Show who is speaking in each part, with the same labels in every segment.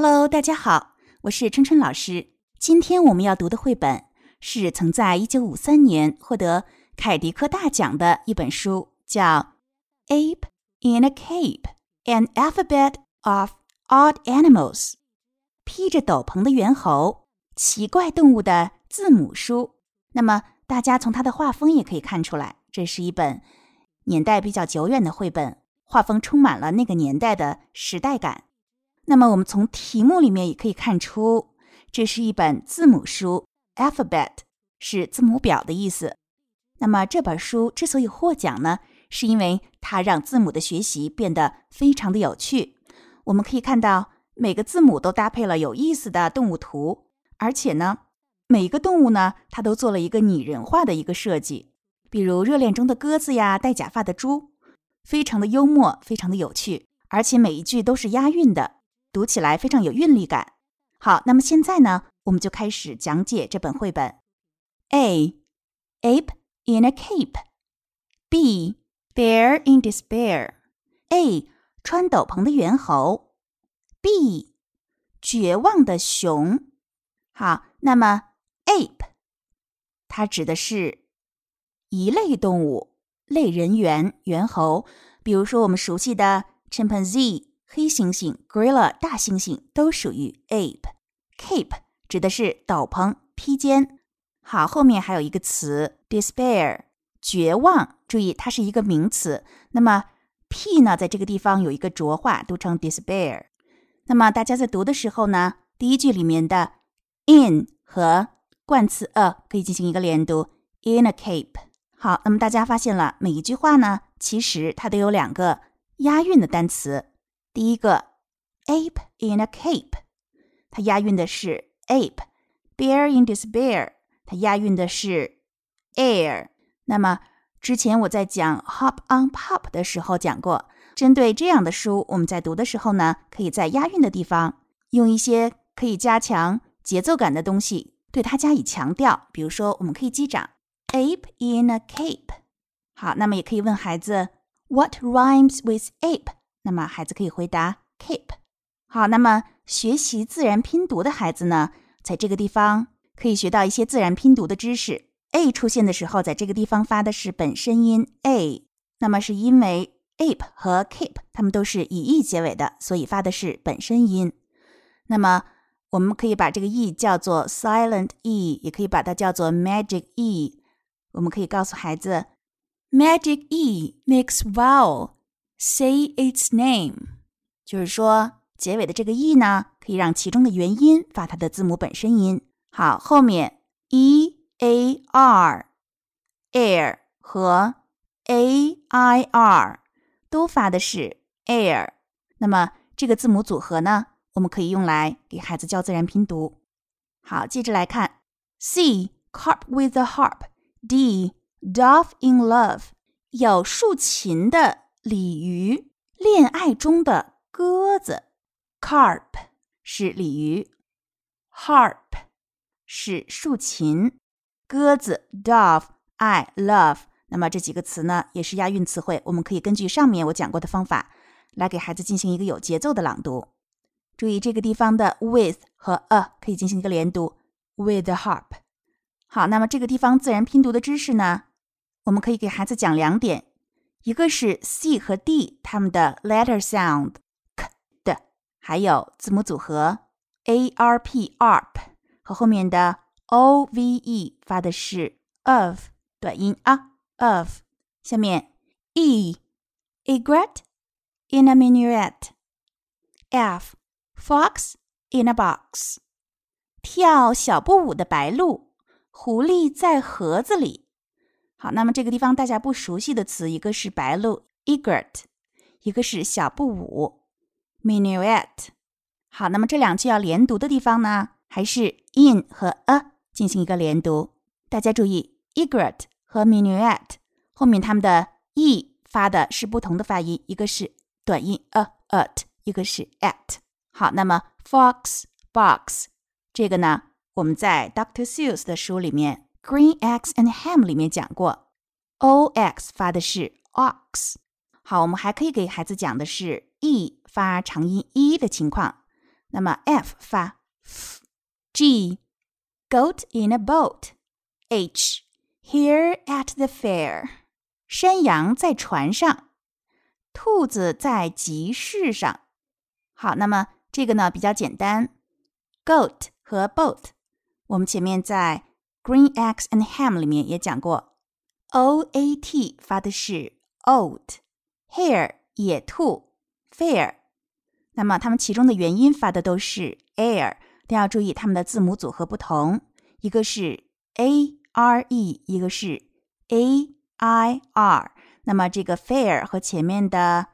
Speaker 1: Hello，大家好，我是春春老师。今天我们要读的绘本是曾在一九五三年获得凯迪克大奖的一本书，叫《Ape in a Cape: An Alphabet of Odd Animals》。披着斗篷的猿猴，奇怪动物的字母书。那么，大家从它的画风也可以看出来，这是一本年代比较久远的绘本，画风充满了那个年代的时代感。那么，我们从题目里面也可以看出，这是一本字母书，alphabet 是字母表的意思。那么，这本书之所以获奖呢，是因为它让字母的学习变得非常的有趣。我们可以看到，每个字母都搭配了有意思的动物图，而且呢，每一个动物呢，它都做了一个拟人化的一个设计，比如热恋中的鸽子呀，戴假发的猪，非常的幽默，非常的有趣，而且每一句都是押韵的。读起来非常有韵律感。好，那么现在呢，我们就开始讲解这本绘本。A ape in a cape. B bear in despair. A 穿斗篷的猿猴。B 绝望的熊。好，那么 ape 它指的是一类动物，类人猿，猿猴。比如说我们熟悉的 chimpanzee。黑猩猩、gorilla、大猩猩都属于 ape。cape 指的是斗篷、披肩。好，后面还有一个词 despair，绝望。注意，它是一个名词。那么 p 呢，在这个地方有一个浊化，读成 despair。那么大家在读的时候呢，第一句里面的 in 和冠词 a 可以进行一个连读，in a cape。好，那么大家发现了，每一句话呢，其实它都有两个押韵的单词。第一个，ape in a cape，它押韵的是 ape；bear in despair，它押韵的是 air。那么之前我在讲 hop on pop 的时候讲过，针对这样的书，我们在读的时候呢，可以在押韵的地方用一些可以加强节奏感的东西，对它加以强调。比如说，我们可以击掌，ape in a cape。好，那么也可以问孩子，What rhymes with ape？那么孩子可以回答 keep。好，那么学习自然拼读的孩子呢，在这个地方可以学到一些自然拼读的知识。a 出现的时候，在这个地方发的是本声音 a，那么是因为 ape 和 keep 它们都是以 e 结尾的，所以发的是本声音。那么我们可以把这个 e 叫做 silent e，也可以把它叫做 magic e。我们可以告诉孩子，magic e makes vowel。Say its name，就是说结尾的这个 e 呢，可以让其中的元音发它的字母本身音。好，后面 e a r air 和 a i r 都发的是 air。那么这个字母组合呢，我们可以用来给孩子教自然拼读。好，接着来看 C carp with a harp，D dove in love，有竖琴的。鲤鱼，恋爱中的鸽子，carp 是鲤鱼，harp 是竖琴，鸽子，dove，I love。那么这几个词呢，也是押韵词汇。我们可以根据上面我讲过的方法，来给孩子进行一个有节奏的朗读。注意这个地方的 with 和 a 可以进行一个连读，with harp。好，那么这个地方自然拼读的知识呢，我们可以给孩子讲两点。一个是 C 和 D 它们的 letter sound k 的，还有字母组合 A R P arp 和后面的 O V E 发的是 of 短音啊 of。下面 E egret in a minuet。F fox in a box。跳小步舞的白鹭，狐狸在盒子里。好，那么这个地方大家不熟悉的词，一个是白鹭 egret，一个是小步舞 minuet。好，那么这两句要连读的地方呢，还是 in 和 a 进行一个连读。大家注意，egret 和 minuet 后面它们的 e 发的是不同的发音，一个是短音 a at，一个是 at。好，那么 fox box 这个呢，我们在 Doctor Seuss 的书里面。Green eggs and ham 里面讲过，o x 发的是 ox。好，我们还可以给孩子讲的是 e 发长音 e 的情况。 那么 f 发 f，g goat in a boat，h here at the fair，山羊在船上，兔子在集市上。好，那么这个呢比较简单，goat 和 boat，我们前面在 Green Eggs and Ham 里面也讲过，o a t 发的是 oat，hare 野兔，fair。那么它们其中的元音发的都是 air，但要注意它们的字母组合不同，一个是 a r e，一个是 a i r。那么这个 fair 和前面的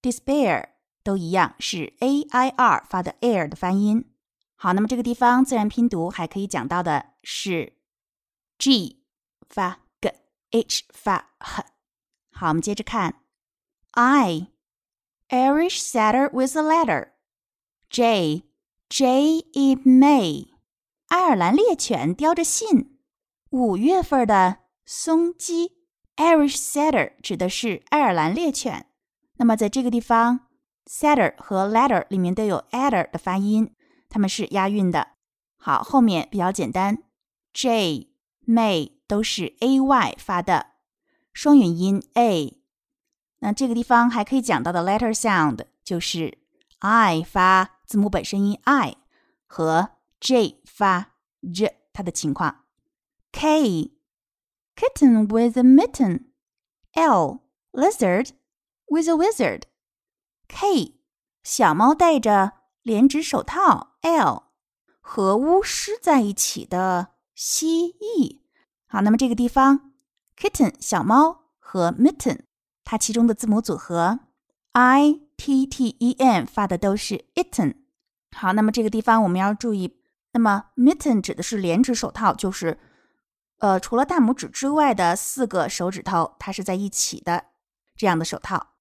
Speaker 1: despair 都一样，是 a i r 发的 air 的发音。好，那么这个地方自然拼读还可以讲到的是 g 发 g，h 发 h。好，我们接着看 i。Irish setter with a letter. J. J in May. 爱尔兰猎犬叼着信。五月份的松鸡。Irish setter 指的是爱尔兰猎犬。那么在这个地方，setter 和 letter 里面都有 adder 的发音，它们是押韵的。好，后面比较简单，J、May 都是 a y 发的，双元音 a。那这个地方还可以讲到的 letter sound 就是 i 发字母本身音 i 和 j 发 j 它的情况。k kitten with a mitten。l lizard with a wizard。k 小猫戴着连指手套。l 和巫师在一起的蜥蜴。好，那么这个地方 kitten 小猫和 mitten。它其中的字母组合 i t t e n 发的都是 itten。好，那么这个地方我们要注意，那么 mitten 指的是连指手套，就是呃除了大拇指之外的四个手指头它是在一起的这样的手套。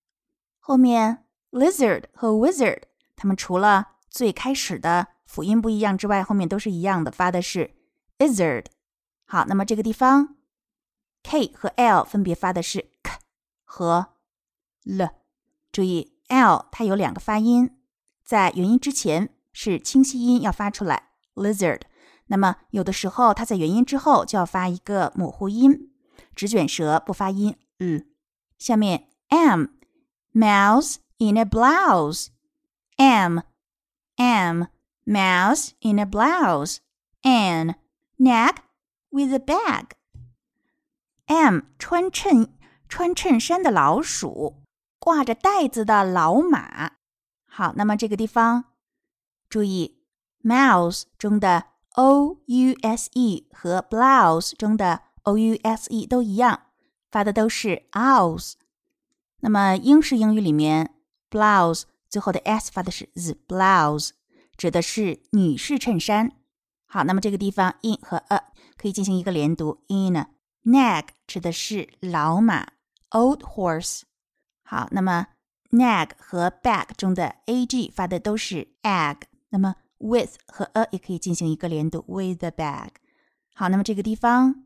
Speaker 1: 后面 lizard 和 wizard 它们除了最开始的辅音不一样之外，后面都是一样的，发的是 lizard。好，那么这个地方 k 和 l 分别发的是 k。和 l，注意 l 它有两个发音，在元音之前是清晰音要发出来，lizard。那么有的时候它在元音之后就要发一个模糊音，直卷舌不发音。嗯，下面 m，mouse in a blouse，m，m，mouse in a blouse，an blouse，n，nag with a bag，m 穿衬。穿衬衫的老鼠，挂着袋子的老马。好，那么这个地方注意，mouse 中的 o u s e 和 blouse 中的 o u s e 都一样，发的都是 owls。那么英式英语里面，blouse 最后的 s 发的是 z，blouse 指的是女士衬衫。好，那么这个地方 in 和 a 可以进行一个连读，in。nag 指的是老马。Old horse，好，那么 nag 和 bag 中的 ag 发的都是 ag，那么 with 和 a 也可以进行一个连读，with the bag。好，那么这个地方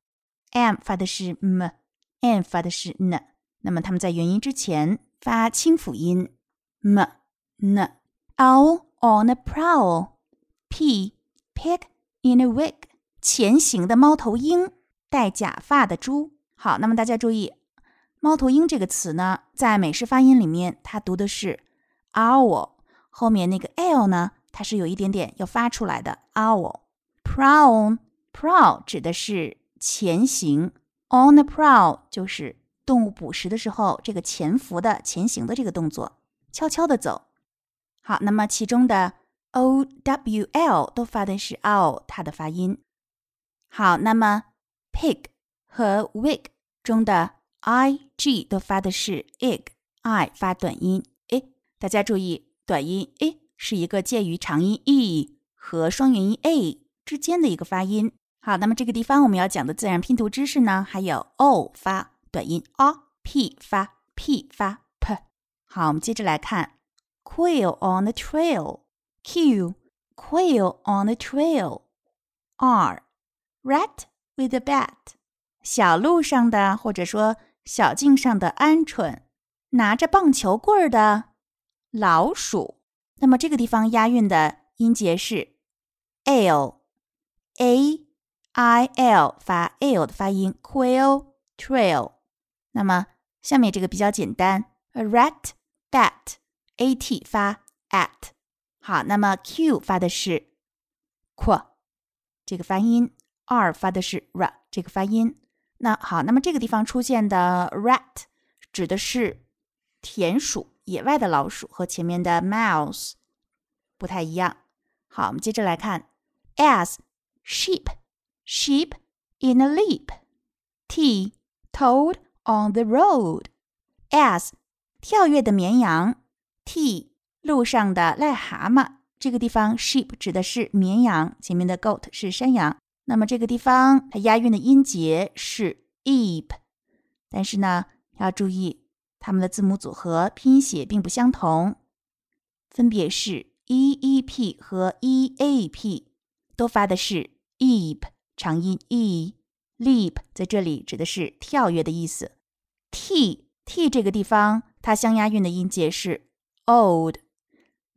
Speaker 1: m 发的是 m，n 发的是 n，那么它们在元音之前发清辅音 m n。Owl on a prowl，p pig in a wig，前行的猫头鹰，戴假发的猪。好，那么大家注意。猫头鹰这个词呢，在美式发音里面，它读的是 owl，后面那个 l 呢，它是有一点点要发出来的 owl。prowl，prowl 指的是前行，on the prowl 就是动物捕食的时候这个潜伏的、前行的这个动作，悄悄的走。好，那么其中的 o w l 都发的是 o 它的发音。好，那么 pig 和 wig 中的 i g 都发的是 ig，i 发短音 a，大家注意，短音 a 是一个介于长音 e 和双元音 a 之间的一个发音。好，那么这个地方我们要讲的自然拼读知识呢，还有 o 发短音 o，p 发 p 发 p。好，我们接着来看 quail on the trail trail，q quail on the trail，r rat with a bat，小路上的或者说。小径上的鹌鹑，拿着棒球棍儿的老鼠。那么这个地方押韵的 音节是 l，a i l 发 l 的发音，quail trail。那么下面这个比较简单，a rat bat a t 发 at。 好，那么 q 发的是 q 这个发音，r 发的是 r 这个发音。那好，那么这个地方出现的 rat 指的是田鼠，野外的老鼠，和前面的 mouse 不太一样。好，我们接着来看，as sheep sheep in a leap t toad on the road as 跳跃的绵羊 t 路上的癞蛤蟆。这个地方 sheep 指的是绵羊，前面的 goat 是山羊。那么这个地方它押韵的音节是 eep，但是呢要注意它们的字母组合拼写并不相同，分别是 eep 和 eap，都发的是 eep 长音 e，leap 在这里指的是跳跃的意思。t t 这个地方它相押韵的音节是 old，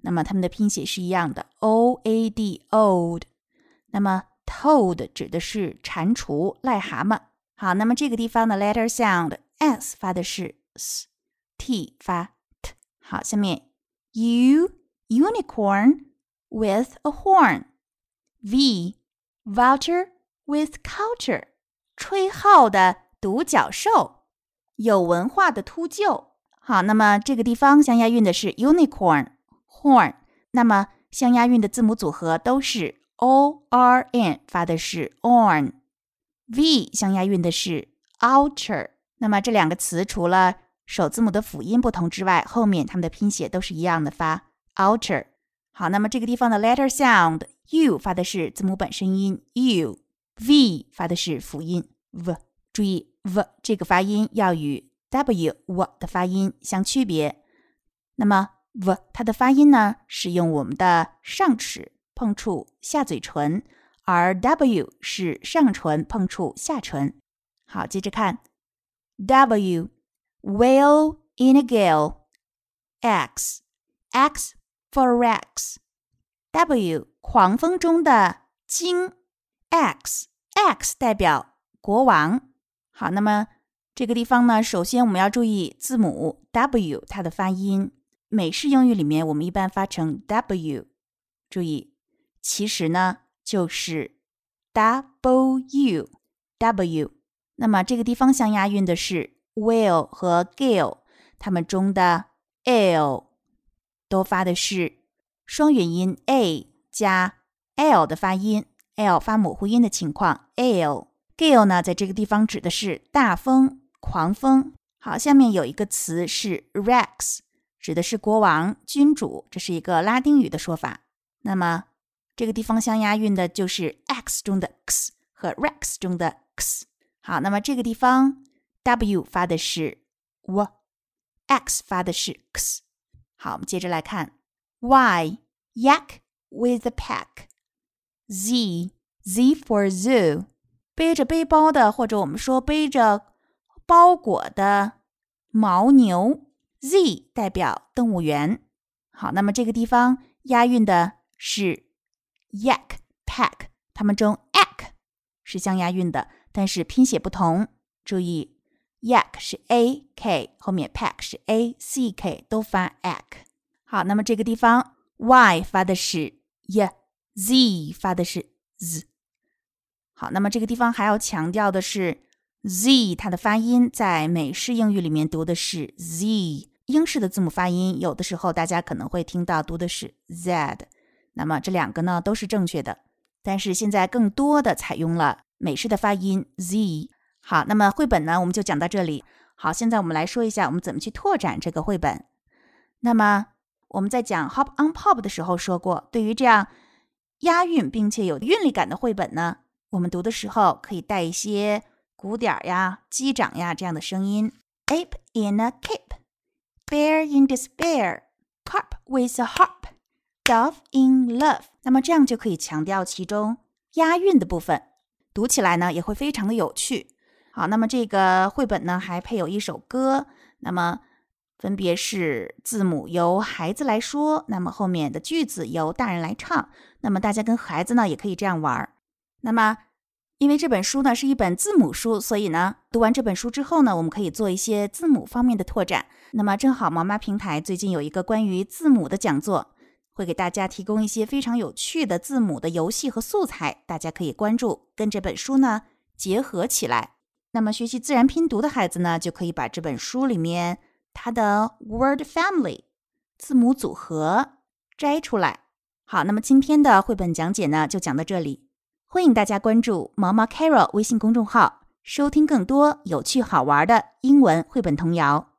Speaker 1: 那么它们的拼写是一样的 o a d old，那么。Toad 指的是蟾蜍、癞蛤蟆。好，那么这个地方的 letter sound s 发的是 s，t 发 t。好，下面 u unicorn with a horn，v vulture with culture，吹号的独角兽，有文化的秃鹫。好，那么这个地方相押韵的是 unicorn horn，那么相押韵的字母组合都是。o r n 发的是 on，v 相押韵的是 outer。那么这两个词除了首字母的辅音不同之外，后面它们的拼写都是一样的，发 outer。好，那么这个地方的 letter sound u 发的是字母本身音 u，v 发的是辅音 v。注意 v 这个发音要与 w w 的发音相区别。那么 v 它的发音呢，是用我们的上齿。碰触下嘴唇，而 W 是上唇碰触下唇。好，接着看 W whale in a gale X X for Rex W 狂风中的鲸 X X 代表国王。好，那么这个地方呢，首先我们要注意字母 W 它的发音。美式英语里面我们一般发成 W，注意。其实呢，就是 w w。那么这个地方相押韵的是 will 和 gale，它们中的 l 都发的是双元音 a 加 l 的发音，l 发模糊音的情况。l gale 呢，在这个地方指的是大风、狂风。好，下面有一个词是 rex，指的是国王、君主，这是一个拉丁语的说法。那么这个地方相押韵的就是 x 中的 x 和 rex 中的 x。好，那么这个地方 w 发的是 w，x 发的是 x。好，我们接着来看 y yak with a pack，z z for zoo，背着背包的或者我们说背着包裹的牦牛，z 代表动物园。好，那么这个地方押韵的是。Yak pack，它们中 ak 是相押韵的，但是拼写不同。注意，yak 是 a k，后面 pack 是 a c k，都发 ak。好，那么这个地方 y 发的是 y，z 发的是 z。好，那么这个地方还要强调的是，z 它的发音在美式英语里面读的是 z，英式的字母发音有的时候大家可能会听到读的是 z。那么这两个呢都是正确的，但是现在更多的采用了美式的发音 z。好，那么绘本呢我们就讲到这里。好，现在我们来说一下我们怎么去拓展这个绘本。那么我们在讲 hop on pop 的时候说过，对于这样押韵并且有韵律感的绘本呢，我们读的时候可以带一些鼓点呀、击掌呀这样的声音。Ape in a cape, bear in despair, carp with a harp. Dove in love，那么这样就可以强调其中押韵的部分，读起来呢也会非常的有趣。好，那么这个绘本呢还配有一首歌，那么分别是字母由孩子来说，那么后面的句子由大人来唱。那么大家跟孩子呢也可以这样玩儿。那么因为这本书呢是一本字母书，所以呢读完这本书之后呢，我们可以做一些字母方面的拓展。那么正好毛妈平台最近有一个关于字母的讲座，会给大家提供一些非常有趣的字母的游戏和素材，大家可以关注，跟这本书呢结合起来。那么学习自然拼读的孩子呢，就可以把这本书里面。它的 word family 字母组合摘出来。好，那么今天的绘本讲解呢，就讲到这里。欢迎大家关注毛毛 Carol 微信公众号，收听更多有趣好玩的英文绘本童谣。